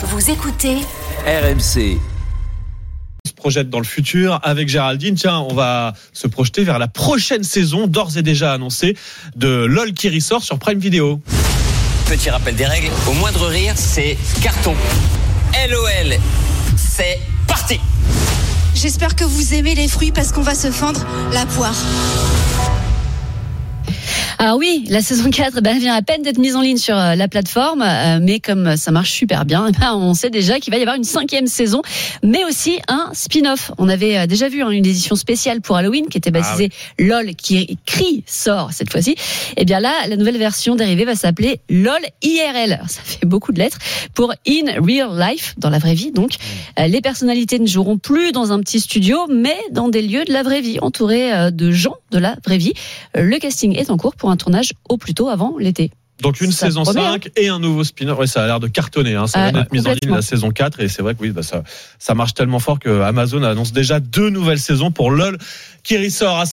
Vous écoutez RMC. se projette dans le futur avec Géraldine. Tiens, on va se projeter vers la prochaine saison, d'ores et déjà annoncée, de LOL qui ressort sur Prime Video. Petit rappel des règles, au moindre rire, c'est carton. LOL, c'est parti J'espère que vous aimez les fruits parce qu'on va se fendre la poire. Ah oui, la saison 4 ben, vient à peine d'être mise en ligne sur euh, la plateforme, euh, mais comme ça marche super bien, eh ben, on sait déjà qu'il va y avoir une cinquième saison, mais aussi un spin-off. On avait euh, déjà vu hein, une édition spéciale pour Halloween qui était baptisée LOL, qui crie sort cette fois-ci. Et bien là, la nouvelle version dérivée va s'appeler LOL IRL. Alors, ça fait beaucoup de lettres pour In Real Life, dans la vraie vie. Donc, Euh, les personnalités ne joueront plus dans un petit studio, mais dans des lieux de la vraie vie, entourés euh, de gens de la vraie vie. Euh, Le casting est en cours pour un tournage au plus tôt avant l'été. Donc une Ça saison promet, 5 et un nouveau spin-off. Ouais, ça a l'air de cartonner. Hein. Ça Ah, vient d'être mis en ligne la saison 4 et c'est vrai que oui, bah, ça, ça marche tellement fort que Amazon annonce déjà deux nouvelles saisons pour LOL qui ressort. à